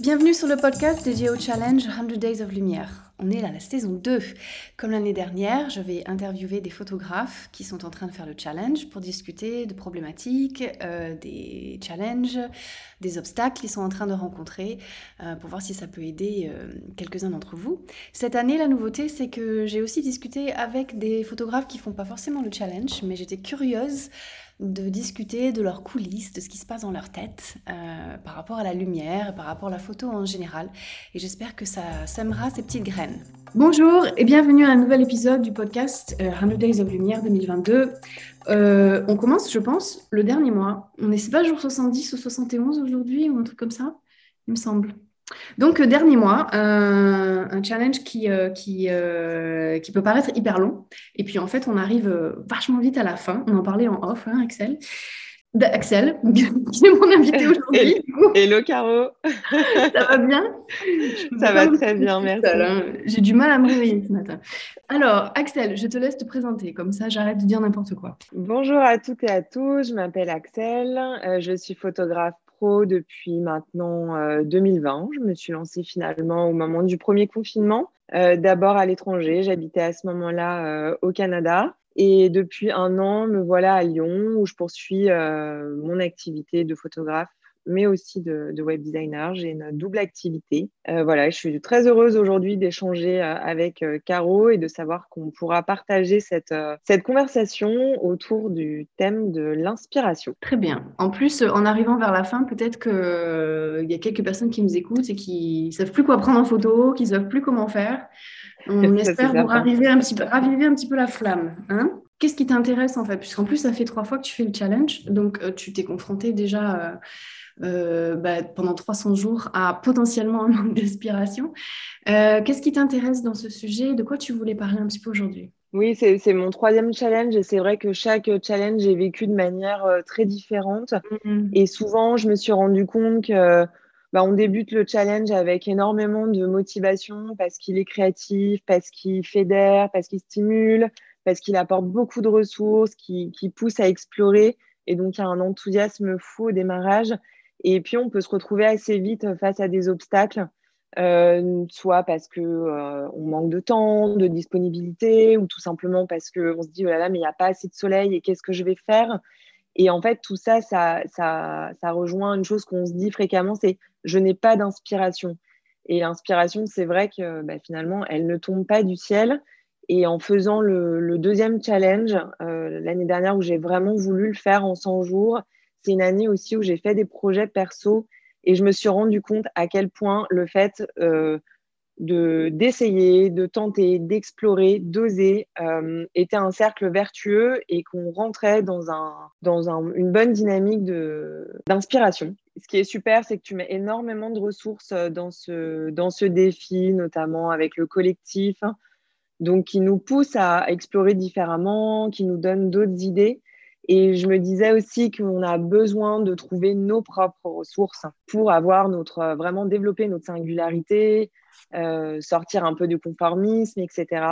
Bienvenue sur le podcast dédié au challenge 100 Days of Lumière. On est à la saison 2. Comme l'année dernière, je vais interviewer des photographes qui sont en train de faire le challenge pour discuter de problématiques, euh, des challenges, des obstacles qu'ils sont en train de rencontrer, euh, pour voir si ça peut aider euh, quelques-uns d'entre vous. Cette année, la nouveauté, c'est que j'ai aussi discuté avec des photographes qui font pas forcément le challenge, mais j'étais curieuse de discuter de leurs coulisses, de ce qui se passe dans leur tête euh, par rapport à la lumière, par rapport à la photo en général. Et j'espère que ça sèmera ces petites graines. Bonjour et bienvenue à un nouvel épisode du podcast 100 euh, Days of Lumière 2022. Euh, on commence, je pense, le dernier mois. On est pas jour 70 ou 71 aujourd'hui ou un truc comme ça, il me semble. Donc, euh, dernier mois, un challenge qui, euh, qui, euh, qui, peut paraître hyper long. Et puis, en fait, on arrive vachement vite à la fin. On en parlait en off, hein, Axel. Axel, qui est mon invité aujourd'hui. Hello, Caro. Ça va bien? Ça va très bien, merci. Hein. J'ai du mal à me réveiller ce matin. Alors, Axel, je te laisse te présenter. Comme ça, j'arrête de dire n'importe quoi. Bonjour à toutes et à tous. Je m'appelle Axel. je suis photographe depuis maintenant 2020. Euh, je me suis lancée finalement au moment du premier confinement, euh, d'abord à l'étranger. J'habitais à ce moment-là euh, au Canada. Et depuis un an, me voilà à Lyon où je poursuis mon activité de photographe mais aussi de, web designer. J'ai une double activité. Euh, voilà, je suis très heureuse aujourd'hui d'échanger euh, avec euh, Caro et de savoir qu'on pourra partager cette, cette conversation autour du thème de l'inspiration. Très bien. En plus, en arrivant vers la fin, peut-être qu'il y a quelques personnes qui nous écoutent et qui ne savent plus quoi prendre en photo, qui ne savent plus comment faire. On espère vous raviver un, petit peu, raviver un petit peu la flamme. Hein Qu'est-ce qui t'intéresse en fait? Puisqu'en plus, ça fait trois fois que tu fais le challenge, donc tu t'es confronté déjà euh, bah, pendant 300 jours à potentiellement un manque d'inspiration. Euh, qu'est-ce qui t'intéresse dans ce sujet? De quoi tu voulais parler un petit peu aujourd'hui? Oui, c'est mon troisième challenge et c'est vrai que chaque challenge est vécu de manière euh, très différente. Mm-hmm. Et souvent, je me suis rendu compte que bah, on débute le challenge avec énormément de motivation parce qu'il est créatif, parce qu'il fédère, parce qu'il stimule, parce qu'il apporte beaucoup de ressources, qui, qui pousse à explorer. Et donc, il y a un enthousiasme fou au démarrage. Et puis, on peut se retrouver assez vite face à des obstacles, euh, soit parce qu'on euh, manque de temps, de disponibilité, ou tout simplement parce qu'on se dit, oh là là, mais il n'y a pas assez de soleil et qu'est-ce que je vais faire? Et en fait, tout ça, ça, ça, ça rejoint une chose qu'on se dit fréquemment, c'est je n'ai pas d'inspiration. Et l'inspiration, c'est vrai que bah, finalement, elle ne tombe pas du ciel. Et en faisant le, deuxième challenge euh, l'année dernière où j'ai vraiment voulu le faire en 100 jours, c'est une année aussi où j'ai fait des projets perso et je me suis rendu compte à quel point le fait euh, de d'essayer, de tenter, d'explorer, d'oser euh, était un cercle vertueux et qu'on rentrait dans, un, dans un, une bonne dynamique d'inspiration. Ce qui est super, c'est que tu mets énormément de ressources euh, dans ce, dans ce défi, notamment avec le collectif, hein, donc qui nous pousse à explorer différemment, qui nous donne d'autres idées. Et je me disais aussi qu'on a besoin de trouver nos propres ressources pour avoir notre, vraiment développer notre singularité, euh, sortir un peu du conformisme, etc.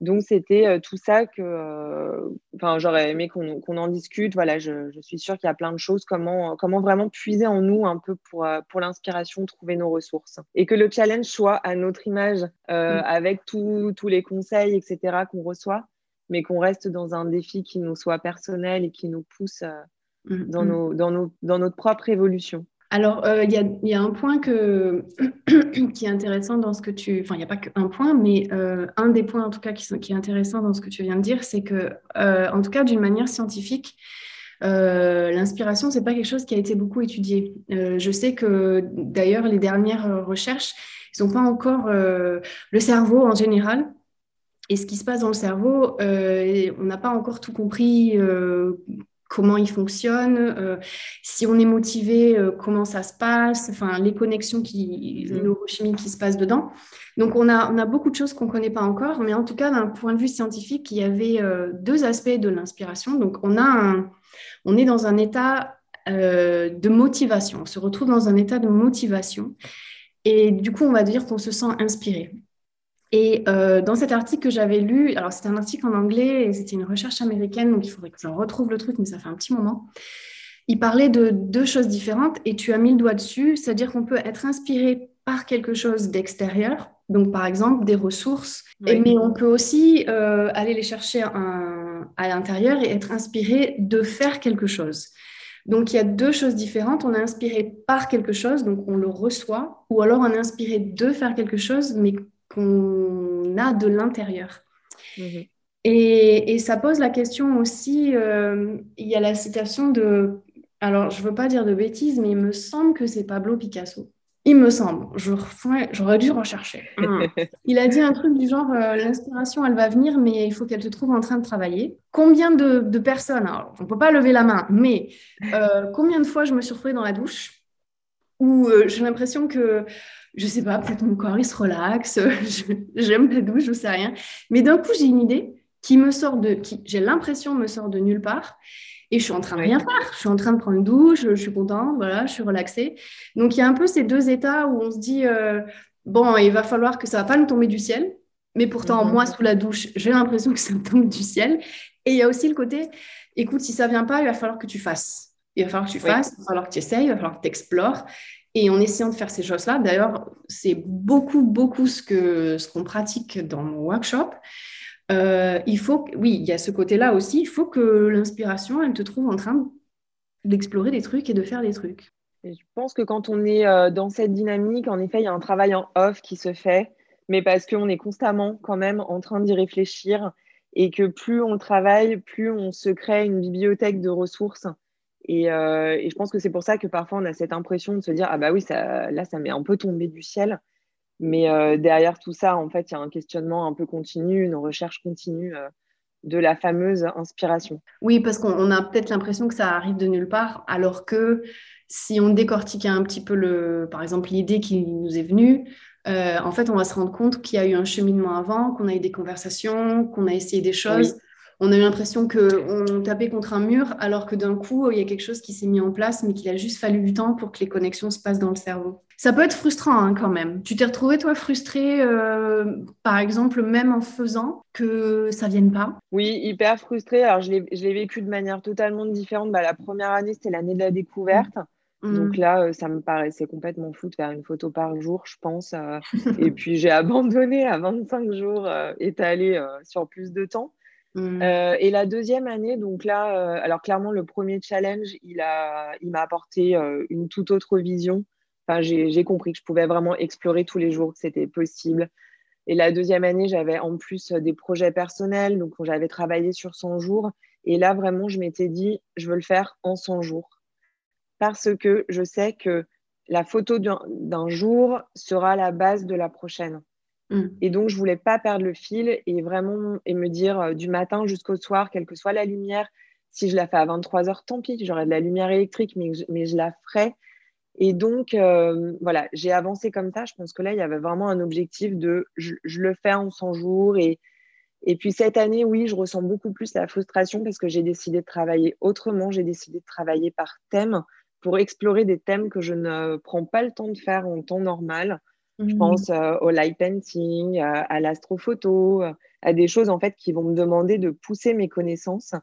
Donc, c'était euh, tout ça que euh, enfin, j'aurais aimé qu'on en discute. Voilà, je, je suis sûre qu'il y a plein de choses, comment, comment vraiment puiser en nous un peu pour, pour l'inspiration, trouver nos ressources. Et que le challenge soit à notre image, mmh. avec tous les conseils, etc., qu'on reçoit mais qu'on reste dans un défi qui nous soit personnel et qui nous pousse euh, mm, dans, mm. nos, dans, nos, dans, notre propre évolution. Alors, euh, il y, y, a un point que, qui est intéressant dans ce que tu... Enfin, il n'y a pas qu'un point, mais euh, un des points en tout cas qui, qui, est intéressant dans ce que tu viens de dire, c'est que, en tout cas d'une manière scientifique, l'inspiration, ce n'est pas quelque chose qui a été beaucoup étudié. je sais que d'ailleurs, les dernières recherches, ils n'ont pas encore le cerveau en général et ce qui se passe dans le cerveau, euh, on n'a pas encore tout compris euh, comment il fonctionne, euh, si on est motivé, comment ça se passe, enfin les connexions qui, les mm. neurochimies qui se passent dedans. Donc on a, on a beaucoup de choses qu'on ne connaît pas encore, mais en tout cas d'un point de vue scientifique, il y avait deux aspects de l'inspiration. Donc on, a on est dans un état de motivation, on se retrouve dans un état de motivation. Et du coup, on va dire qu'on se sent inspiré. Et euh, dans cet article que j'avais lu, alors c'était un article en anglais et c'était une recherche américaine, donc il faudrait que je retrouve le truc, mais ça fait un petit moment. Il parlait de deux choses différentes et tu as mis le doigt dessus, c'est-à-dire qu'on peut être inspiré par quelque chose d'extérieur, donc par exemple des ressources, mais on peut aussi euh, aller les chercher à l'intérieur et être inspiré de faire quelque chose. Donc il y a deux choses différentes. On est inspiré par quelque chose, donc on le reçoit, ou alors on est inspiré de faire quelque chose, mais qu'on a de l'intérieur. Mhm. Et, ça pose la question aussi, euh, il y a la citation de, alors je ne veux pas dire de bêtises, mais il me semble que c'est Pablo Picasso. Il me semble, j'aurais dû rechercher. Il a dit un truc du genre euh, l'inspiration, elle va venir, mais il faut qu'elle te trouve en train de travailler. Combien de, personnes, alors on ne peut pas lever la main, mais euh, combien de fois je me suis retrouvée dans la douche où j'ai l'impression que je sais pas, peut-être mon corps il se relaxe, j'aime la douche, je sais rien. Mais d'un coup, j'ai une idée qui me sort de, qui, j'ai l'impression me sort de nulle part. Et je suis en train de rien faire. Je suis en train de prendre une douche, je suis contente, voilà, je suis relaxée. Donc il y a un peu ces deux états où on se dit euh, bon, il va falloir que ça va pas nous tomber du ciel, mais pourtant mhm. moi sous la douche, j'ai l'impression que ça me tombe du ciel. Et il y a aussi le côté écoute, si ça vient pas, il va falloir que tu fasses. Il va falloir que tu fasses, il va falloir que tu essayes, il va falloir que tu explores. Et en essayant de faire ces choses-là, d'ailleurs, c'est beaucoup, beaucoup ce qu'on ce pratique dans mon workshop. Euh, il faut, oui, il y a ce côté-là aussi. Il faut que l'inspiration, elle te trouve en train d'explorer des trucs et de faire des trucs. je pense que quand on est euh, dans cette dynamique, en effet, il y a un travail en off qui se fait, mais parce qu'on est constamment quand même en train d'y réfléchir et que plus on travaille, plus on se crée une bibliothèque de ressources euh, et, je pense que c'est pour ça que parfois on a cette impression de se dire ah bah oui ça, là ça m'est un peu tombé du ciel. Mais euh, derrière tout ça en fait il y a un questionnement un peu continu une recherche continue euh, de la fameuse inspiration. Oui parce qu'on a peut-être l'impression que ça arrive de nulle part alors que si on décortique un petit peu le par exemple l'idée qui nous est venue en fait on va se rendre compte qu'il y a eu un cheminement avant qu'on a eu des conversations qu'on a essayé des choses on a eu l'impression qu'on tapait contre un mur, alors que d'un coup, il y a quelque chose qui s'est mis en place, mais qu'il a juste fallu du temps pour que les connexions se passent dans le cerveau. Ça peut être frustrant hein, quand même. Tu t'es retrouvé, toi, frustré, euh, par exemple, même en faisant que ça vienne pas? Oui, hyper frustré. Alors, je l'ai vécu de manière totalement différente. Bah, la première année, c'était l'année de la découverte. Mmh. Donc là, euh, ça me paraissait complètement fou de faire une photo par jour, je pense. Euh. et puis j'ai abandonné à 25 jours étalé sur plus de temps. Mmh. Euh, et la deuxième année, donc là, euh, alors clairement, le premier challenge, il m'a il apporté euh, une toute autre vision. Enfin, j'ai compris que je pouvais vraiment explorer tous les jours, que c'était possible. Et la deuxième année, j'avais en plus des projets personnels, donc j'avais travaillé sur 100 jours. Et là, vraiment, je m'étais dit, je veux le faire en 100 jours. Parce que je sais que la photo d'un jour sera la base de la prochaine. Mm. Et donc, je voulais pas perdre le fil et vraiment et me dire euh, du matin jusqu'au soir, quelle que soit la lumière, si je la fais à 23 heures, tant pis, j'aurai de la lumière électrique, mais, je, mais la ferai. Et donc, euh, voilà, j'ai avancé comme ça. Je pense que là, il y avait vraiment un objectif de je, le fais en 100 jours. Et, et puis cette année, oui, je ressens beaucoup plus la frustration parce que j'ai décidé de travailler autrement. J'ai décidé de travailler par thème pour explorer des thèmes que je ne prends pas le temps de faire en temps normal. Je mmh. pense euh, au light painting, euh, à l'astrophoto, euh, à des choses en fait qui vont me demander de pousser mes connaissances,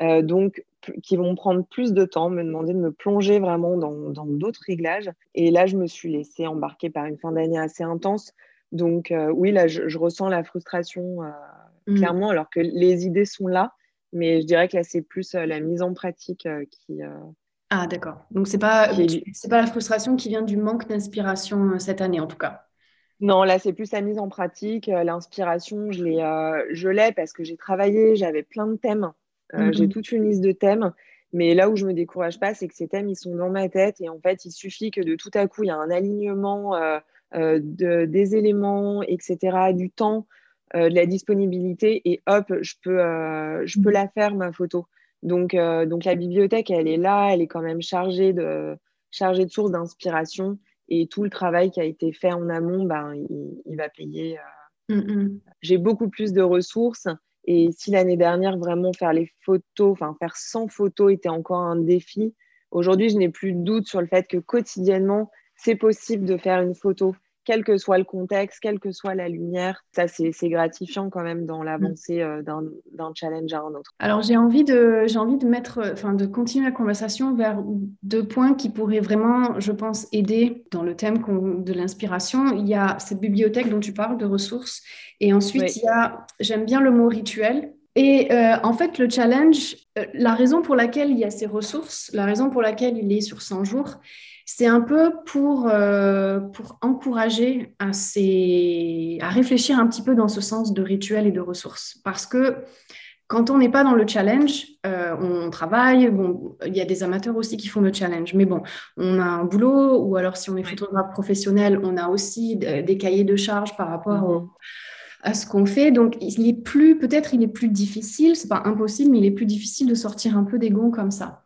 donc qui vont prendre plus de temps, me demander de me plonger vraiment dans d'autres réglages. Et là, je me suis laissée embarquer par une fin d'année assez intense. Donc oui, là, je, ressens la frustration mmh. clairement, alors que les idées sont là. Mais je dirais que là, c'est plus la mise en pratique qui, ah, d'accord. Donc, ce n'est pas, c'est pas la frustration qui vient du manque d'inspiration euh, cette année, en tout cas? Non, là, c'est plus la mise en pratique. Euh, l'inspiration, je l'ai, euh, je l'ai parce que j'ai travaillé, j'avais plein de thèmes. Mhm. J'ai toute une liste de thèmes. Mais là où je me décourage pas, c'est que ces thèmes, ils sont dans ma tête. Et en fait, il suffit que de tout à coup, il y a un alignement de, des éléments, etc., du temps, de la disponibilité. Et hop, je peux, je peux mhm. la faire, ma photo. Donc, euh, donc la bibliothèque, elle est là, elle est quand même chargée de, chargée de sources d'inspiration. Et tout le travail qui a été fait en amont, ben, il, va payer. Euh, mm, mm. J'ai beaucoup plus de ressources. Et si l'année dernière, vraiment faire les photos, enfin faire 100 photos était encore un défi, aujourd'hui, je n'ai plus de doute sur le fait que quotidiennement, c'est possible de faire une photo. Quel que soit le contexte, quelle que soit la lumière. Ça, c'est gratifiant quand même dans l'avancée euh, d'un challenge à un autre. Alors, j'ai envie, de, envie de, mettre, enfin, de continuer la conversation vers deux points qui pourraient vraiment, je pense, aider dans le thème de l'inspiration. Il y a cette bibliothèque dont tu parles de ressources. Et ensuite, il y a, j'aime bien le mot rituel. Et euh, en fait, le challenge, euh, la raison pour laquelle il y a ces ressources, la raison pour laquelle il est sur 100 jours, c'est un peu pour, euh, pour encourager à, à réfléchir un petit peu dans ce sens de rituel et de ressources. Parce que quand on n'est pas dans le challenge, euh, on travaille. Bon, il y a des amateurs aussi qui font le challenge, mais bon, on a un boulot ou alors si on est photographe professionnel, on a aussi des cahiers de charges par rapport mhm. à ce qu'on fait. Donc, il est plus, peut-être, il est plus difficile. C'est pas impossible, mais il est plus difficile de sortir un peu des gonds comme ça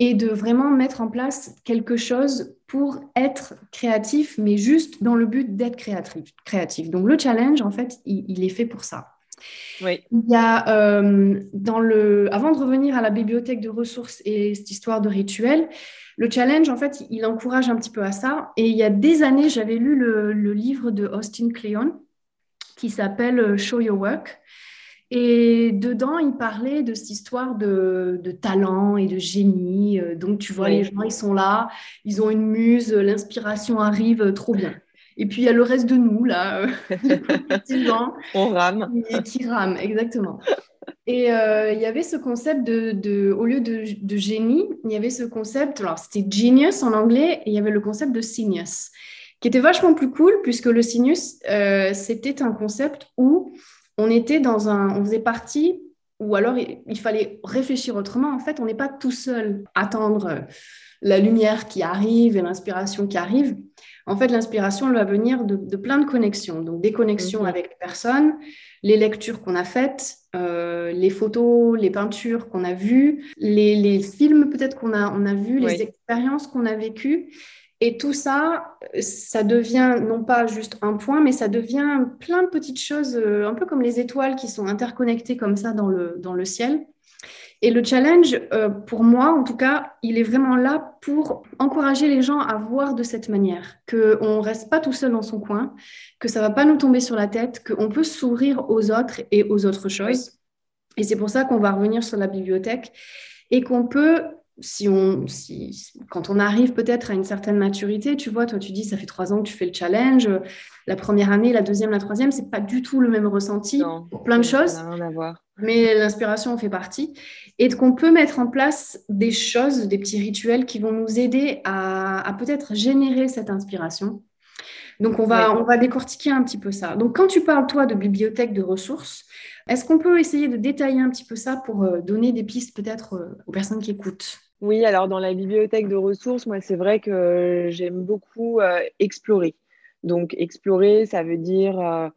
et de vraiment mettre en place quelque chose pour être créatif, mais juste dans le but d'être créatif, créatif. Donc le challenge, en fait, il, est fait pour ça. Oui. Il y a euh, dans le, avant de revenir à la bibliothèque de ressources et cette histoire de rituel, le challenge, en fait, il encourage un petit peu à ça. Et il y a des années, j'avais lu le, le livre de Austin Kleon qui s'appelle Show Your Work. Et dedans, il parlait de cette histoire de, talent et de génie. Euh, donc, tu vois, les gens, ils sont là, ils ont une muse, l'inspiration arrive, euh, trop bien. Et puis, il y a le reste de nous, là, euh, On rame. Qui, qui rame, exactement. Et il y avait ce concept de, au lieu de, de, génie, il y avait ce concept, alors c'était genius en anglais, et il y avait le concept de sinus, qui était vachement plus cool, puisque le sinus, c'était un concept où on était dans un, on faisait partie, ou alors il, fallait réfléchir autrement. En fait, on n'est pas tout seul à attendre la lumière qui arrive et l'inspiration qui arrive. En fait, l'inspiration, elle va venir de, plein de connexions. Donc, des connexions mhm. avec les personnes, les lectures qu'on a faites, euh, les photos, les peintures qu'on a vues, les, films peut-être qu'on a, on a vus, les expériences qu'on a vécues. Et tout ça, ça devient non pas juste un point, mais ça devient plein de petites choses, euh, un peu comme les étoiles qui sont interconnectées comme ça dans le, dans le ciel. Et le challenge, euh, pour moi en tout cas, il est vraiment là pour encourager les gens à voir de cette manière, qu'on ne reste pas tout seul dans son coin, que ça ne va pas nous tomber sur la tête, qu'on peut sourire aux autres et aux autres choses. Et c'est pour ça qu'on va revenir sur la bibliothèque et qu'on peut si on, si, quand on arrive peut-être à une certaine maturité, tu vois, toi tu dis ça fait trois ans que tu fais le challenge, la première année, la deuxième, la troisième, c'est pas du tout le même ressenti pour plein de choses. Rien à voir. Mais l'inspiration en fait partie. Et qu'on peut mettre en place des choses, des petits rituels qui vont nous aider à, peut-être générer cette inspiration. Donc on va, on va décortiquer un petit peu ça. Donc quand tu parles toi de bibliothèque de ressources, est-ce qu'on peut essayer de détailler un petit peu ça pour euh, donner des pistes peut-être euh, aux personnes qui écoutent? Oui, alors dans la bibliothèque de ressources, moi, c'est vrai que j'aime beaucoup euh, explorer. Donc, explorer, ça veut dire euh,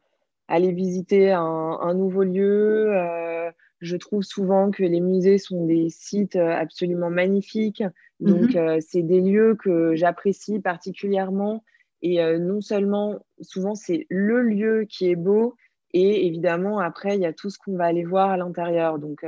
aller visiter un, nouveau lieu. Euh, je trouve souvent que les musées sont des sites absolument magnifiques. Donc, mhm. c'est des lieux que j'apprécie particulièrement. Et non seulement, souvent, c'est le lieu qui est beau. Et évidemment, après, il y a tout ce qu'on va aller voir à l'intérieur. Donc,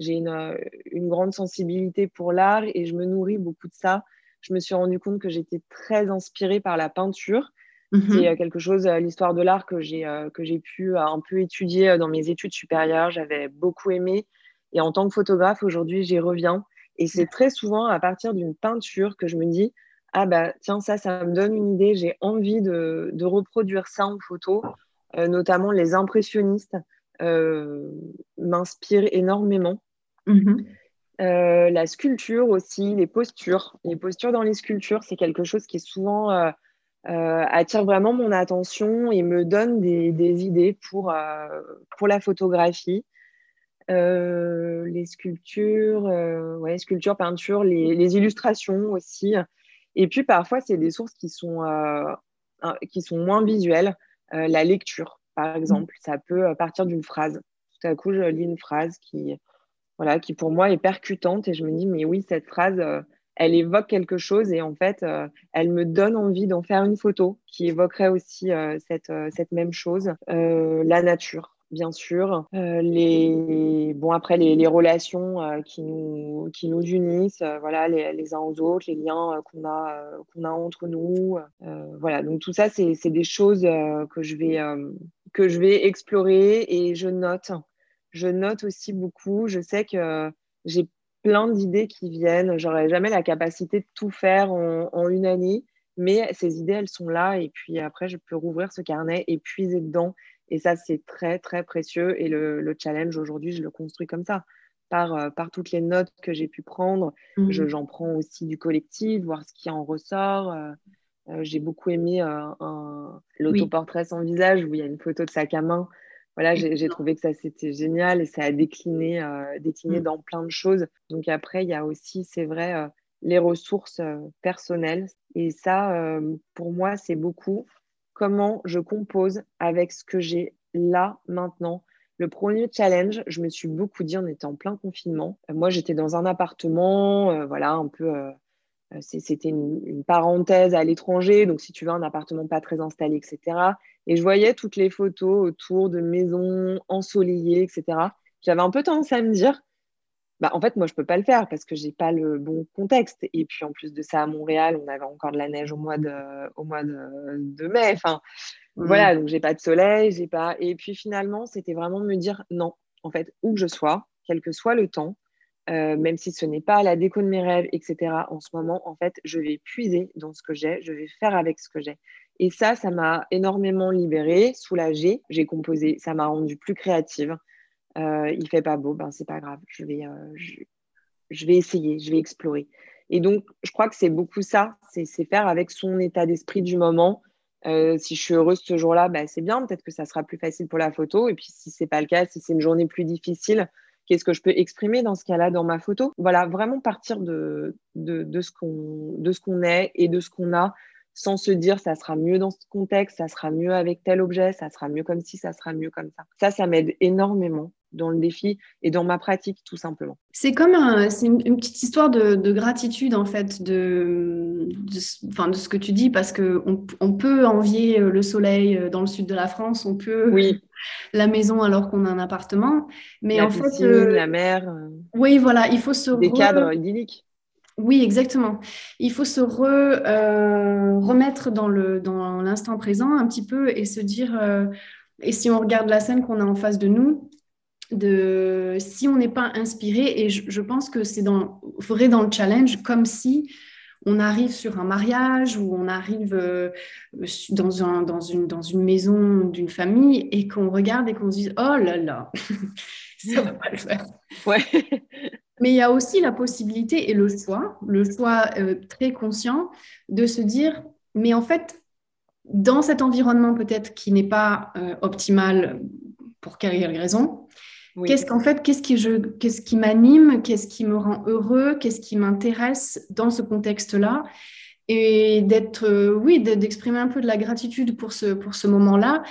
j'ai une, une, grande sensibilité pour l'art et je me nourris beaucoup de ça. Je me suis rendu compte que j'étais très inspirée par la peinture. Mhm. C'est euh, quelque chose, euh, l'histoire de l'art que j'ai euh, que j'ai pu un peu étudier dans mes études supérieures. J'avais beaucoup aimé. Et en tant que photographe, aujourd'hui, j'y reviens. Et c'est très souvent à partir d'une peinture que je me dis ah bah tiens ça ça me donne une idée j'ai envie de, de, reproduire ça en photo notamment les impressionnistes m'inspirent énormément Mhm. Euh, la sculpture aussi, les postures. Les postures dans les sculptures, c'est quelque chose qui est souvent euh, euh, attire vraiment mon attention et me donne des, idées pour, pour la photographie. les sculptures, ouais, sculptures, peintures, les, les, illustrations aussi. Et puis parfois, c'est des sources qui sont, qui sont moins visuelles. la lecture, par exemple, ça peut partir d'une phrase. Tout à coup, je lis une phrase qui, voilà, qui pour moi est percutante et je me dis, mais oui, cette phrase, euh, elle évoque quelque chose et en fait, euh, elle me donne envie d'en faire une photo qui évoquerait aussi euh, cette, cette, même chose, la nature. bien sûr. Les, bon, après, les, relations qui, nous, qui nous unissent, voilà, les, les, uns aux autres, les liens qu'on a, qu'on a entre nous. voilà, donc tout ça, c'est des choses que, je vais, que je vais explorer et je note. Je note aussi beaucoup. Je sais que j'ai plein d'idées qui viennent. J'aurais jamais la capacité de tout faire en, en une année. Mais ces idées, elles sont là. Et puis après, je peux rouvrir ce carnet et puiser dedans et ça, c'est très, très précieux. Et le, challenge aujourd'hui, je le construis comme ça. Par, euh, par toutes les notes que j'ai pu prendre, mmh. j'en prends aussi du collectif, voir ce qui en ressort. Euh, euh, j'ai beaucoup aimé l'autoportrait sans visage où il y a une photo de sac à main. Voilà, j'ai trouvé que ça c'était génial et ça a décliné, décliné mmh. dans plein de choses. Donc après, il y a aussi, c'est vrai, les ressources personnelles. Et ça, pour moi, c'est beaucoup comment je compose avec ce que j'ai là maintenant. Le premier challenge, je me suis beaucoup dit, on était en plein confinement. Euh, moi, j'étais dans un appartement, euh, voilà, un peu. Euh, c'était une, parenthèse à l'étranger, donc si tu veux, un appartement pas très installé, etc. Et je voyais toutes les photos autour de maisons ensoleillées, etc. J'avais un peu tendance à me dire, bah, en fait, moi, je peux pas le faire parce que j'ai pas le bon contexte. Et puis, en plus de ça, à Montréal, on avait encore de la neige au mois de, au mois de, mai. Enfin, mmh. voilà, donc j'ai pas de soleil, j'ai pas. Et puis, finalement, c'était vraiment me dire non, en fait, où que je sois, quel que soit le temps, euh, même si ce n'est pas la déco de mes rêves, etc. En ce moment, en fait, je vais puiser dans ce que j'ai, je vais faire avec ce que j'ai. Et ça, ça m'a énormément libérée, soulagée. J'ai composé, ça m'a rendue plus créative. Euh, il fait pas beau, ben c'est pas grave. Je vais, euh, je, vais essayer, je vais explorer. Et donc, je crois que c'est beaucoup ça, c'est faire avec son état d'esprit du moment. Euh, si je suis heureuse ce jour-là, ben, c'est bien. Peut-être que ça sera plus facile pour la photo. Et puis, si c'est pas le cas, si c'est une journée plus difficile, qu'est-ce que je peux exprimer dans ce cas-là dans ma photo? Voilà, vraiment partir de, de, de ce qu'on est et de ce qu'on a sans se dire ça sera mieux dans ce contexte, ça sera mieux avec tel objet, ça sera mieux comme ci, ça sera mieux comme ça. Ça, ça m'aide énormément dans le défi et dans ma pratique tout simplement. C'est comme c'est une, petite histoire de, gratitude en fait de, enfin, de ce que tu dis parce que on, peut envier euh, le soleil euh, dans le sud de la France, on peut oui. la maison alors qu'on a un appartement, mais la en fait euh, la mer. Oui voilà, il faut se des cadres idylliques. Oui, exactement. Il faut se remettre dans l'instant présent un petit peu et se dire, et si on regarde la scène qu'on a en face de nous, de si on n'est pas inspiré, et je, pense que c'est dans, vrai dans le challenge, comme si on arrive sur un mariage ou on arrive euh, dans, un, dans, une, dans une maison d'une famille et qu'on regarde et qu'on se dit oh là là, ça va pas le faire. Ouais. Mais il y a aussi la possibilité et le choix, le choix euh, très conscient de se dire mais en fait, dans cet environnement peut-être qui n'est pas euh, optimal pour quelle raison, Qu'est-ce qu'en fait, qu'est-ce qui, je, qu'est-ce qui m'anime, qu'est-ce qui me rend heureux, qu'est-ce qui m'intéresse dans ce contexte-là et d'être, euh, oui, d'exprimer un peu de la gratitude pour ce, pour ce moment-là.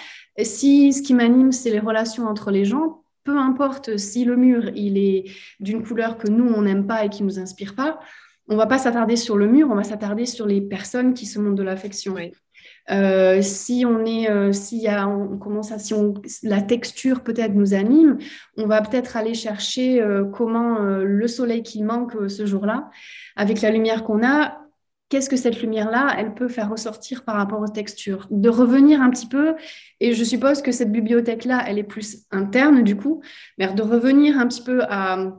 Si ce qui m'anime, c'est les relations entre les gens, peu importe si le mur il est d'une couleur que nous on n'aime pas et qui nous inspire pas, on va pas s'attarder sur le mur, on va s'attarder sur les personnes qui se montrent de l'affection. Euh, si on est, euh, y a, on commence à, si on, la texture peut-être nous anime, on va peut-être aller chercher euh, comment le soleil qui manque ce jour-là, avec la lumière qu'on a, qu'est-ce que cette lumière-là, elle peut faire ressortir par rapport aux textures. De revenir un petit peu, et je suppose que cette bibliothèque-là, elle est plus interne du coup, mais de revenir un petit peu à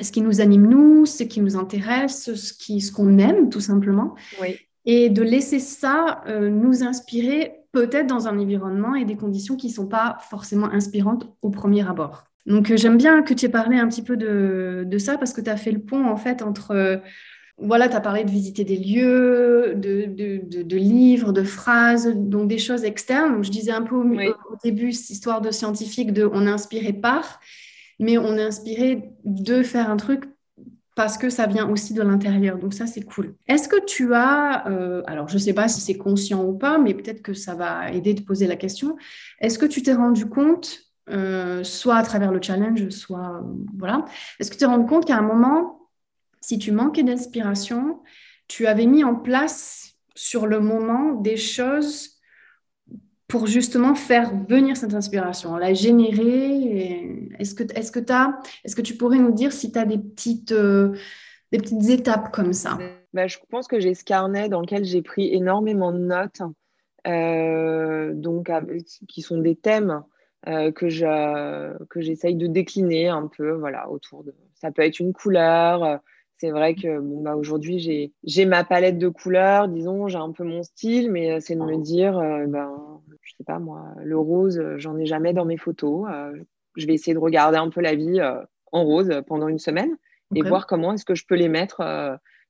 ce qui nous anime nous, ce qui nous intéresse, ce qui, ce qu'on aime tout simplement. Oui et de laisser ça euh, nous inspirer peut-être dans un environnement et des conditions qui ne sont pas forcément inspirantes au premier abord. Donc euh, j'aime bien que tu aies parlé un petit peu de, de ça parce que tu as fait le pont en fait entre... Euh, voilà, tu as parlé de visiter des lieux, de, de, de, livres, de phrases, donc des choses externes. je disais un peu au, au, début, cette histoire de scientifique, de on est inspiré par, mais on est inspiré de faire un truc parce que ça vient aussi de l'intérieur. Donc ça, c'est cool. Est-ce que tu as, euh, alors je ne sais pas si c'est conscient ou pas, mais peut-être que ça va aider de poser la question. Est-ce que tu t'es rendu compte, euh, soit à travers le challenge, soit voilà, est-ce que tu t'es rendu compte qu'à un moment, si tu manquais d'inspiration, tu avais mis en place sur le moment des choses pour justement faire venir cette inspiration, la générer Est-ce que, tu pourrais nous dire si tu as des petites, euh, des petites étapes comme ça? Bah, Je pense que j'ai ce carnet dans lequel j'ai pris énormément de notes, euh, donc, qui sont des thèmes euh, que j'essaye de décliner un peu voilà, autour de. Ça peut être une couleur, c'est vrai que bon, bah, aujourd'hui, j'ai ma palette de couleurs, disons, j'ai un peu mon style, mais euh, c'est de me dire, euh, ben, je sais pas moi, le rose, euh, j'en ai jamais dans mes photos. je vais essayer de regarder un peu la vie en rose pendant une semaine et voir comment est-ce que je peux les mettre,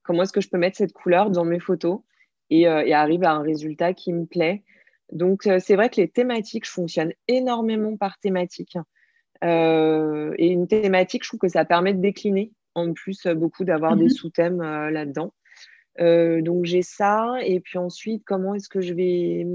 comment est-ce que je peux mettre cette couleur dans mes photos et, et arriver à un résultat qui me plaît. Donc, c'est vrai que les thématiques, je fonctionne énormément par thématique. et une thématique, je trouve que ça permet de décliner en plus euh, beaucoup d'avoir des mhm. sous-thèmes euh, là-dedans. Euh, donc j'ai ça. Et puis ensuite, comment est-ce que je vais...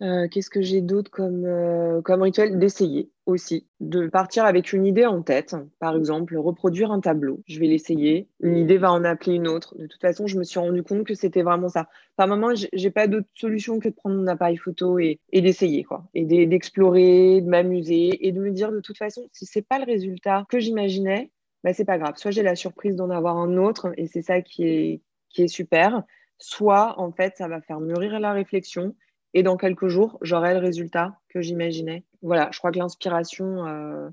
Qu'est-ce que j'ai d'autre comme, comme rituel? D'essayer aussi, de partir avec une idée en tête. Par exemple, reproduire un tableau. Je vais l'essayer. Une idée va en appeler une autre. De toute façon, je me suis rendu compte que c'était vraiment ça. Par moment, j'ai pas d'autre solution que de prendre mon appareil photo et, et d'essayer, quoi. Et d'explorer, de m'amuser et de me dire de toute façon, si c'est pas le résultat que j'imaginais, bah, c'est pas grave. Soit j'ai la surprise d'en avoir un autre et c'est ça qui est, qui est super. Soit, en fait, ça va faire mûrir la réflexion et dans quelques jours, j'aurai le résultat que j'imaginais. Voilà, je crois que l'inspiration, euh,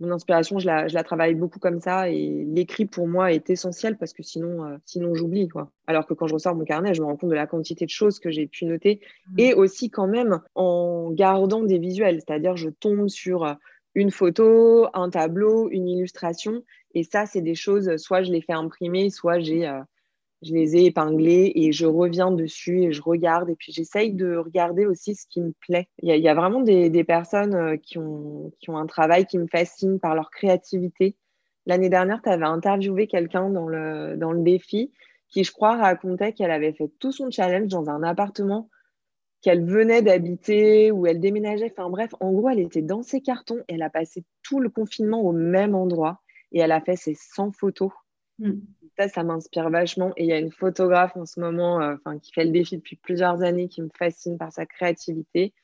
mon inspiration, je la, je la, travaille beaucoup comme ça et l'écrit pour moi est essentiel parce que sinon, euh, sinon j'oublie. Quoi. Alors que quand je ressors mon carnet, je me rends compte de la quantité de choses que j'ai pu noter mmh. et aussi quand même en gardant des visuels, c'est-à-dire je tombe sur une photo, un tableau, une illustration et ça, c'est des choses, soit je les fais imprimer, soit j'ai, euh, je les ai épinglées et je reviens dessus et je regarde. Et puis j'essaye de regarder aussi ce qui me plaît. Il y a, vraiment des, personnes euh, qui ont, un travail qui me fascine par leur créativité. L'année dernière, tu avais interviewé quelqu'un dans le, dans le défi qui, je crois, racontait qu'elle avait fait tout son challenge dans un appartement qu'elle venait d'habiter ou elle déménageait. Enfin bref, en gros, elle était dans ses cartons et elle a passé tout le confinement au même endroit et elle a fait ses 100 photos. Hmm. Ça, ça m'inspire vachement. Et il y a une photographe en ce moment euh, qui fait le défi depuis plusieurs années qui me fascine par sa créativité.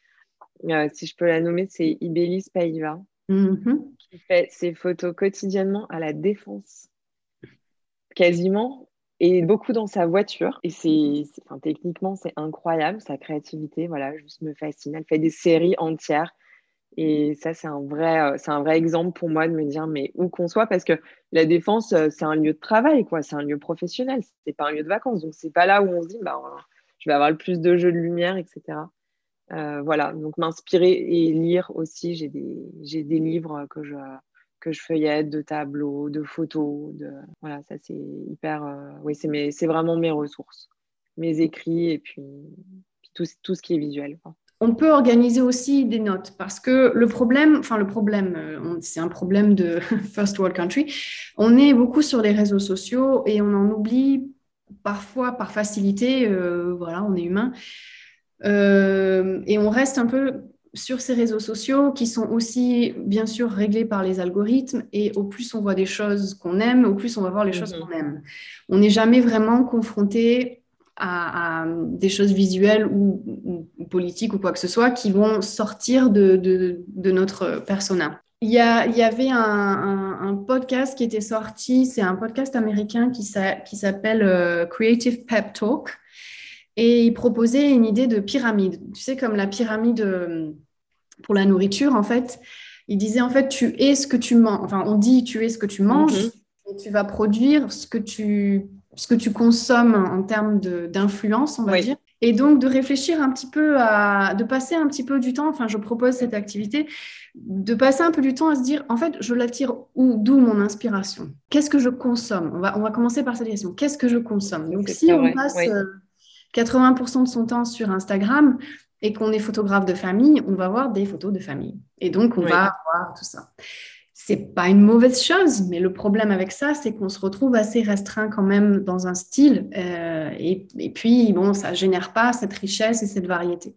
Euh, si je peux la nommer, c'est Ibélis Paiva, mm-hmm. qui fait ses photos quotidiennement à la défense, quasiment, et beaucoup dans sa voiture. Et c'est, techniquement, c'est incroyable, sa créativité, voilà, juste me fascine. Elle fait des séries entières et ça, c'est un, vrai, euh, c'est un vrai exemple pour moi de me dire, mais où qu'on soit, parce que la défense, euh, c'est un lieu de travail, quoi. C'est un lieu professionnel, c'est pas un lieu de vacances. Donc, c'est pas là où on se dit, bah, je vais avoir le plus de jeux de lumière, etc. Euh, voilà, donc m'inspirer et lire aussi. J'ai des, j'ai des livres que je, que je feuillette, de tableaux, de photos. De... Voilà, ça, c'est hyper. oui, c'est, c'est vraiment mes ressources, mes écrits et puis, tout, tout, ce qui est visuel. Quoi on peut organiser aussi des notes parce que le problème, enfin le problème, euh, c'est un problème de first world country. On est beaucoup sur les réseaux sociaux et on en oublie parfois par facilité. Euh, voilà, on est humain euh, et on reste un peu sur ces réseaux sociaux qui sont aussi bien sûr réglés par les algorithmes et au plus on voit des choses qu'on aime, au plus on va voir les choses mhm. qu'on aime. On n'est jamais vraiment confronté à, des choses visuelles ou, politiques ou quoi que ce soit qui vont sortir de, de, notre persona. Il y, a, il y avait un, un, podcast qui était sorti, c'est un podcast américain qui, qui s'appelle euh, Creative Pep Talk. Et il proposait une idée de pyramide. Tu sais, comme la pyramide euh, pour la nourriture, en fait. Il disait, en fait, tu es ce que tu manges. Enfin, on dit, tu es ce que tu manges. Mm-hmm. Et tu vas produire ce que tu ce que tu consommes en termes d'influence, on va dire. Et donc de réfléchir un petit peu à, de passer un petit peu du temps, enfin je propose cette activité, de passer un peu du temps à se dire, en fait, je l'attire où, d'où mon inspiration? Qu'est-ce que je consomme? On va, on va commencer par cette question. Qu'est-ce que je consomme? Donc si on passe 80% euh, de son temps sur Instagram et qu'on est photographe de famille, on va voir des photos de famille. Et donc on va voir tout ça c'est pas une mauvaise chose, mais le problème avec ça, c'est qu'on se retrouve assez restreint quand même dans un style, euh, et, puis bon, ça génère pas cette richesse et cette variété.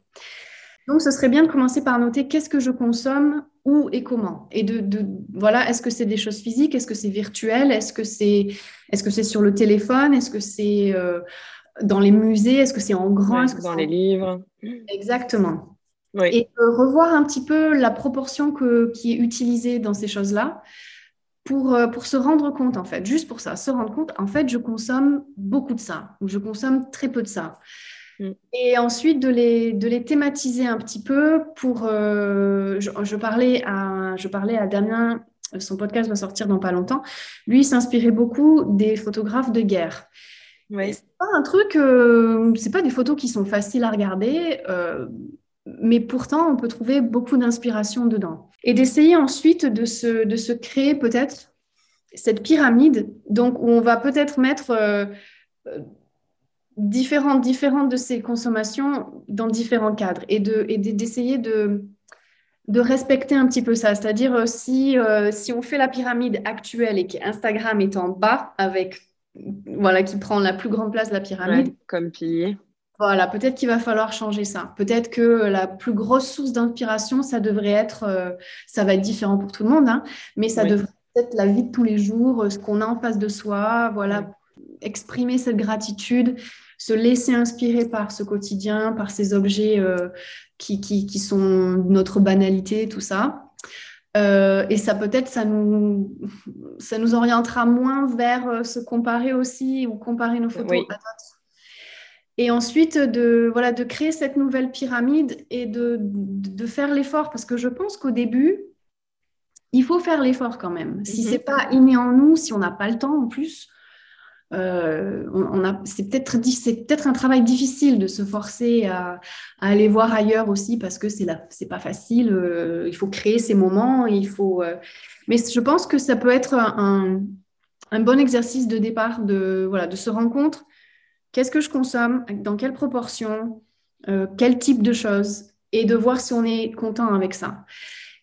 Donc, ce serait bien de commencer par noter qu'est-ce que je consomme, où et comment. Et de, voilà, est-ce que c'est des choses physiques, est-ce que c'est virtuel, est-ce que c'est est-ce que c'est sur le téléphone, est-ce que c'est euh, dans les musées Est-ce que c'est en grand Dans les livres. Exactement. Et revoir un petit peu la proportion que, qui est utilisée dans ces choses-là pour, euh, pour se rendre compte, en fait, juste pour ça, se rendre compte, en fait, je consomme beaucoup de ça, ou je consomme très peu de ça. Mm. Et ensuite, de les, de les thématiser un petit peu pour... Euh, je, parlais à, je parlais à Damien, son podcast va sortir dans pas longtemps. Lui, s'inspirait beaucoup des photographes de guerre. Ouais. C'est pas un truc, euh, c'est pas des photos qui sont faciles à regarder, mais pourtant, on peut trouver beaucoup d'inspiration dedans et d'essayer ensuite de se, de se créer peut-être cette pyramide, donc où on va peut-être mettre euh, euh, différentes, différentes de ces consommations dans différents cadres et d'essayer de, de, de, respecter un petit peu ça. C'est-à-dire euh, si, si on fait la pyramide actuelle et qu'Instagram est en bas avec voilà qui prend la plus grande place de la pyramide. comme pilier. Voilà, peut-être qu'il va falloir changer ça. Peut-être que la plus grosse source d'inspiration, ça devrait être, euh, ça va être différent pour tout le monde, hein, mais ça devrait être la vie de tous les jours, euh, ce qu'on a en face de soi, voilà, exprimer cette gratitude, se laisser inspirer par ce quotidien, par ces objets euh, qui, qui, sont notre banalité, tout ça. et ça peut-être, ça nous, ça nous orientera moins vers se comparer aussi ou comparer nos photos à d'autres et ensuite, de, voilà, de créer cette nouvelle pyramide et de, de faire l'effort, parce que je pense qu'au début, il faut faire l'effort quand même. Si mhm. ce n'est pas inné en nous, si on n'a pas le temps en plus, euh, on, a, c'est peut-être peut-être un travail difficile de se forcer à, aller voir ailleurs aussi parce que c'est c'est pas facile. Euh, il faut créer ces moments, il faut. Euh, mais je pense que ça peut être un, un, bon exercice de départ de voilà de se rendre compte qu'est-ce que je consomme, dans quelle proportion, euh, quel type de choses, et de voir si on est content avec ça.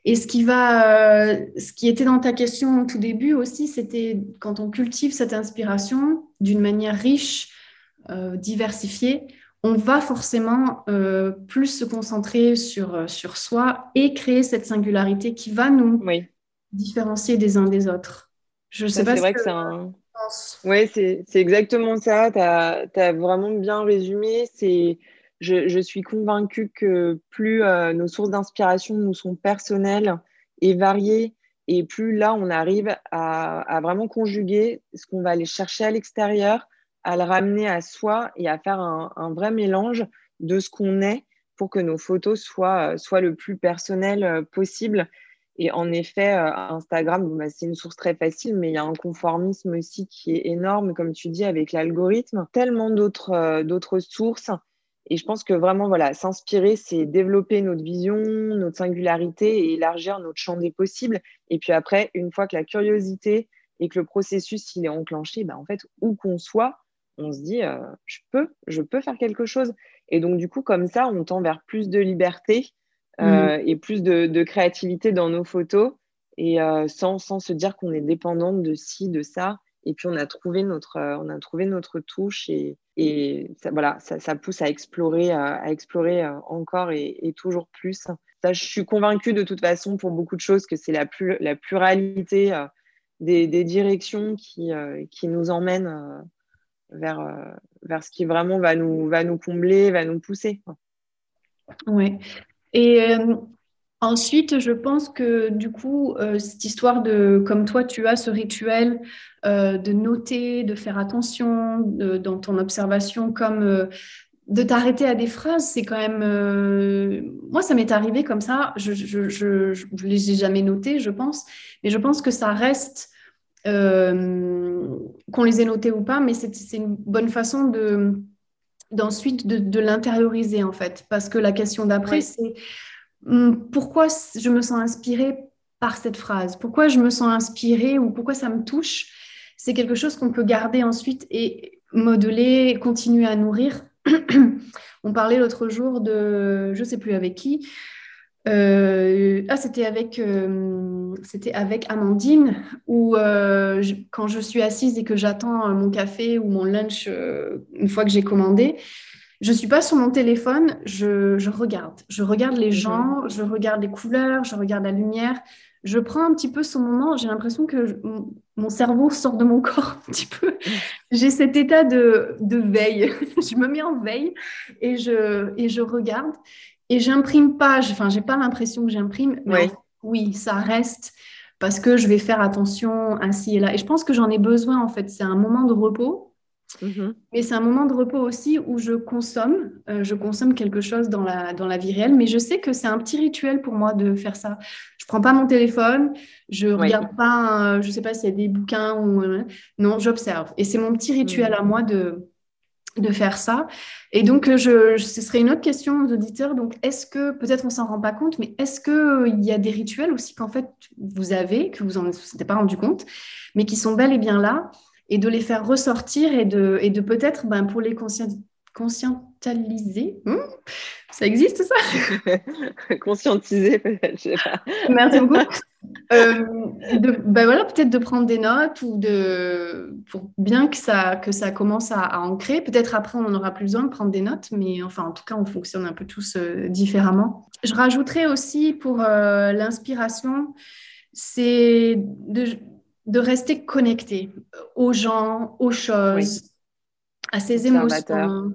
Et ce qui va, euh, ce qui était dans ta question au tout début aussi, c'était quand on cultive cette inspiration d'une manière riche, euh, diversifiée, on va forcément plus se concentrer sur, sur soi et créer cette singularité qui va nous différencier des uns des autres. Je sais pas. C'est vrai que, que c'est un, oui, c'est exactement ça. Tu as, vraiment bien résumé. Je, je, suis convaincue que plus euh, nos sources d'inspiration nous sont personnelles et variées, et plus là, on arrive à, vraiment conjuguer ce qu'on va aller chercher à l'extérieur, à le ramener à soi et à faire un, un vrai mélange de ce qu'on est pour que nos photos soient, soient le plus personnelles euh, possible et en effet, euh, Instagram, bah, c'est une source très facile, mais il y a un conformisme aussi qui est énorme, comme tu dis, avec l'algorithme. Tellement d'autres euh, sources. Et je pense que vraiment, voilà, s'inspirer, c'est développer notre vision, notre singularité et élargir notre champ des possibles. Et puis après, une fois que la curiosité et que le processus il est enclenché, bah, en fait, où qu'on soit, on se dit, euh, je peux, je peux faire quelque chose. Et donc, du coup, comme ça, on tend vers plus de liberté, euh, mm. et plus de, créativité dans nos photos et euh, sans, sans, se dire qu'on est dépendante de ci, de ça. Et puis on a trouvé notre, euh, on a trouvé notre touche et, et ça, voilà, ça, ça, pousse à explorer, à explorer encore et, toujours plus. Ça, je suis convaincue de toute façon pour beaucoup de choses que c'est la, plus, la pluralité des, des, directions qui, qui nous emmènent vers, vers ce qui vraiment va nous, va nous combler, va nous pousser. Oui, et euh, ensuite, je pense que du coup, euh, cette histoire de, comme toi, tu as ce rituel euh, de noter, de faire attention dans ton observation, comme de t'arrêter à des phrases, c'est quand même... moi, ça m'est arrivé comme ça, je ne les ai jamais notées, je pense, mais je pense que ça reste... qu'on les ait notées ou pas, mais c'est une bonne façon de d'ensuite de, l'intérioriser en fait. Parce que la question d'après, c'est hum, pourquoi je me sens inspirée par cette phrase? Pourquoi je me sens inspirée ou pourquoi ça me touche? C'est quelque chose qu'on peut garder ensuite et modeler, continuer à nourrir. On parlait l'autre jour de, je ne sais plus avec qui, euh, ah, c'était avec, euh, c'était avec Amandine, où euh, quand je suis assise et que j'attends mon café ou mon lunch une fois que j'ai commandé, je suis pas sur mon téléphone, je, regarde. Je regarde les mhm. gens, je regarde les couleurs, je regarde la lumière. Je prends un petit peu ce moment. J'ai l'impression que mon cerveau sort de mon corps un petit peu. J'ai cet état de, veille. je me mets en veille et je, et je regarde. Et j'imprime pas. Enfin, j'ai pas l'impression que j'imprime. Mais oui, ça reste parce que je vais faire attention ainsi et là. Et je pense que j'en ai besoin en fait. C'est un moment de repos Mhm. Mais c'est un moment de repos aussi où je consomme, euh, je consomme quelque chose dans la, dans la vie réelle, mais je sais que c'est un petit rituel pour moi de faire ça. Je prends pas mon téléphone, je regarde pas, je je sais pas s'il y a des bouquins ou euh, non, j'observe. Et c'est mon petit rituel à mhm. moi de de faire ça. Et donc, euh, je, ce serait une autre question aux auditeurs. Donc, est-ce que, peut-être on s'en rend pas compte, mais est-ce qu'il y a des rituels aussi qu'en fait vous avez, que vous en êtes pas rendu compte, mais qui sont bel et bien là et de les faire ressortir et de, et de peut-être, ben, pour les conscientaliser, hmm ça existe ça? Conscientiser peut-être, je sais pas. Merci beaucoup. Euh, ben voilà, peut-être de prendre des notes ou de pour bien que ça que ça commence à, ancrer. Peut-être après on en aura plus besoin de prendre des notes, mais enfin en tout cas on fonctionne un peu tous euh, différemment. Je rajouterais aussi pour euh, l'inspiration, c'est de de rester connecté aux gens, aux choses, à ses émotions.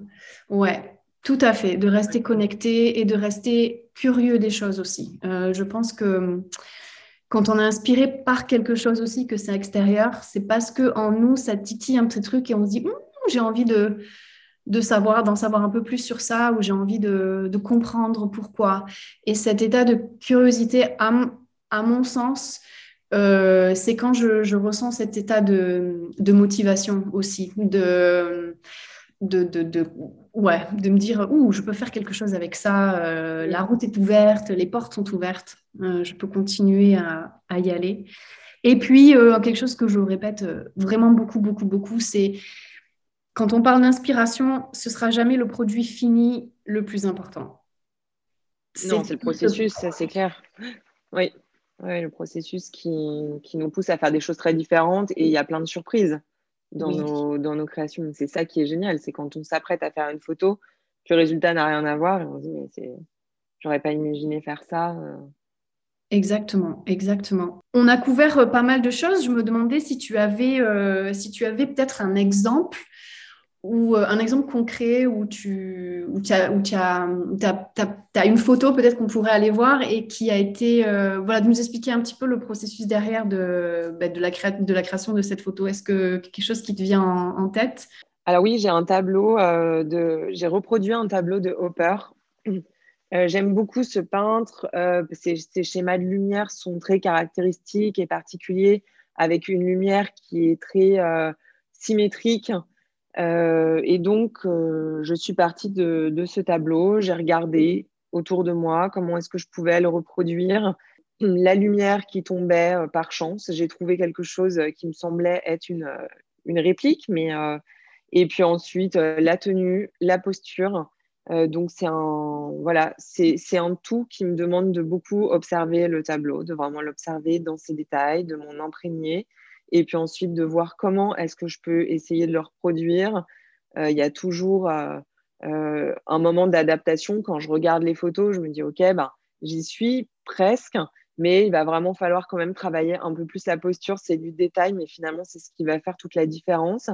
Ouais, tout à fait. De rester connecté et de rester curieux des choses aussi. Euh, je pense que hum, quand on est inspiré par quelque chose aussi que c'est extérieur, c'est parce que en nous ça titille un petit truc et on se dit hum, j'ai envie de de savoir, d'en savoir un peu plus sur ça, ou j'ai envie de, comprendre pourquoi. Et cet état de curiosité, à mon sens, euh, c'est quand je, ressens cet état de, motivation aussi, de, de, ouais, de me dire, ouh, je peux faire quelque chose avec ça, euh, la route est ouverte, les portes sont ouvertes, euh, je peux continuer à, y aller. Et puis, quelque chose que je répète vraiment beaucoup, beaucoup, beaucoup, c'est quand on parle d'inspiration, ce sera jamais le produit fini le plus important. Non, c'est le processus, ça c'est clair. Oui. Ouais, le processus qui, qui, nous pousse à faire des choses très différentes et il y a plein de surprises dans, nos, dans nos créations. C'est ça qui est génial, c'est quand on s'apprête à faire une photo, que le résultat n'a rien à voir et on se dit, mais j'aurais pas imaginé faire ça. Euh. Exactement, exactement. On a couvert euh, pas mal de choses. Je me demandais si tu avais, euh, si tu avais peut-être un exemple ou euh, un exemple concret où tu où as, où tu as, as, une photo peut-être qu'on pourrait aller voir et qui a été, euh, voilà, de nous expliquer un petit peu le processus derrière de, bah, de, la, de la création de cette photo. Est-ce que quelque chose qui te vient en, tête? Alors oui, j'ai un tableau euh, de, j'ai reproduit un tableau de Hopper. J'aime beaucoup ce peintre. ses, ses, schémas de lumière sont très caractéristiques et particuliers, avec une lumière qui est très symétrique. Euh, et donc, euh, je suis partie de, ce tableau. J'ai regardé autour de moi comment est-ce que je pouvais le reproduire. La lumière qui tombait euh, par chance, j'ai trouvé quelque chose qui me semblait être une, une réplique, mais et puis ensuite la tenue, la posture. donc c'est un voilà, c'est un tout qui me demande de beaucoup observer le tableau, de vraiment l'observer dans ses détails, de m'en imprégner et puis ensuite de voir comment est-ce que je peux essayer de le reproduire. Euh, il y a toujours euh, euh, un moment d'adaptation. Quand je regarde les photos, je me dis, OK, ben, j'y suis presque, mais il va vraiment falloir quand même travailler un peu plus la posture. C'est du détail, mais finalement, c'est ce qui va faire toute la différence.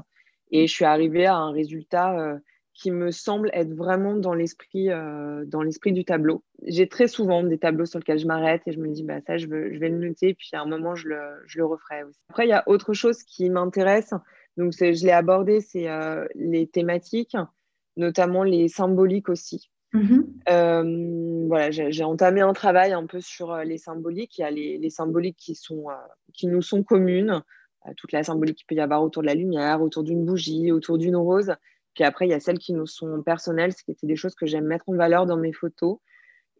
Et je suis arrivée à un résultat qui me semble être vraiment dans l'esprit euh, dans l'esprit du tableau. J'ai très souvent des tableaux sur lesquels je m'arrête et je me dis bah ça je, veux, je vais le noter puis à un moment je le, je le referai aussi. Après il y a autre chose qui m'intéresse donc je l'ai abordé c'est euh, les thématiques notamment les symboliques aussi. Mm-hmm. Euh, voilà j'ai entamé un travail un peu sur les symboliques. Il y a les, les symboliques qui sont qui nous sont communes toute la symbolique qu'il peut y avoir autour de la lumière, autour d'une bougie, autour d'une rose. Puis après, il y a celles qui nous sont personnelles, ce qui étaient des choses que j'aime mettre en valeur dans mes photos.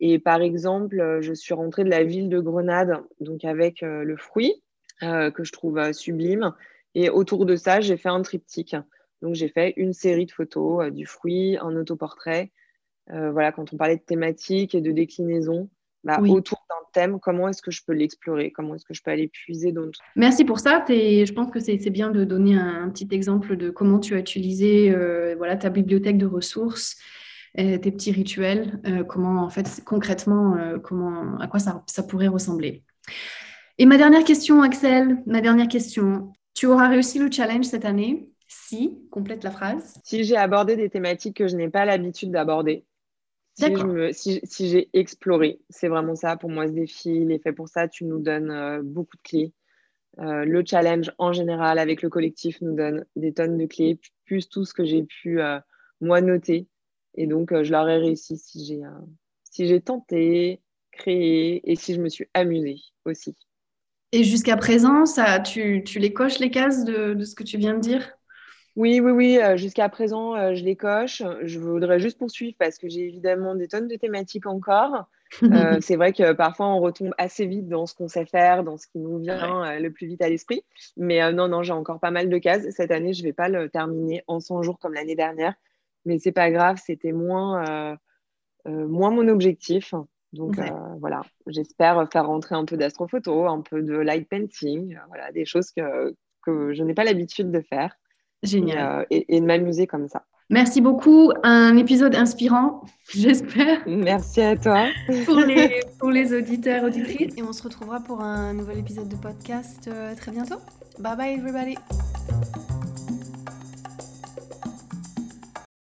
Et par exemple, euh, je suis rentrée de la ville de Grenade, donc avec euh, le fruit, euh, que je trouve sublime. Et autour de ça, j'ai fait un triptyque. Donc j'ai fait une série de photos du fruit, un autoportrait. voilà, quand on parlait de thématique et de déclinaison, bah, autour d'un thème, comment est-ce que je peux l'explorer, comment est-ce que je peux aller puiser dans tout? Merci pour ça. je pense que c'est bien de donner un, petit exemple de comment tu as utilisé euh, voilà, ta bibliothèque de ressources, tes petits rituels, comment en fait concrètement, comment, à quoi ça, ça pourrait ressembler. Et ma dernière question, Axel, ma dernière question. Tu auras réussi le challenge cette année? Si, complète la phrase. Si j'ai abordé des thématiques que je n'ai pas l'habitude d'aborder. Si, si, j'ai exploré, c'est vraiment ça pour moi ce défi. Il est fait pour ça. Tu nous donnes euh, beaucoup de clés. Euh, le challenge en général avec le collectif nous donne des tonnes de clés, plus tout ce que j'ai pu euh, moi noter. Et donc, je l'aurais réussi si j'ai si j'ai tenté, créé et si je me suis amusée aussi. Et jusqu'à présent, ça, tu, tu, les coches les cases de, de ce que tu viens de dire? Oui, oui, oui. Euh, jusqu'à présent, euh, je les coche. Je voudrais juste poursuivre parce que j'ai évidemment des tonnes de thématiques encore. Euh, c'est vrai que parfois, on retombe assez vite dans ce qu'on sait faire, dans ce qui nous vient le plus vite à l'esprit. Mais non, non, j'ai encore pas mal de cases. Cette année, je ne vais pas le terminer en 100 jours comme l'année dernière. Mais c'est pas grave, c'était moins, moins mon objectif. Donc voilà, j'espère faire rentrer un peu d'astrophoto, un peu de light painting, voilà, des choses que, que je n'ai pas l'habitude de faire. Génial. Euh, et, de m'amuser comme ça. Merci beaucoup. Un épisode inspirant, j'espère. Merci à toi. pour, les, pour les auditeurs, auditrices. Et on se retrouvera pour un nouvel épisode de podcast euh, très bientôt. Bye bye everybody.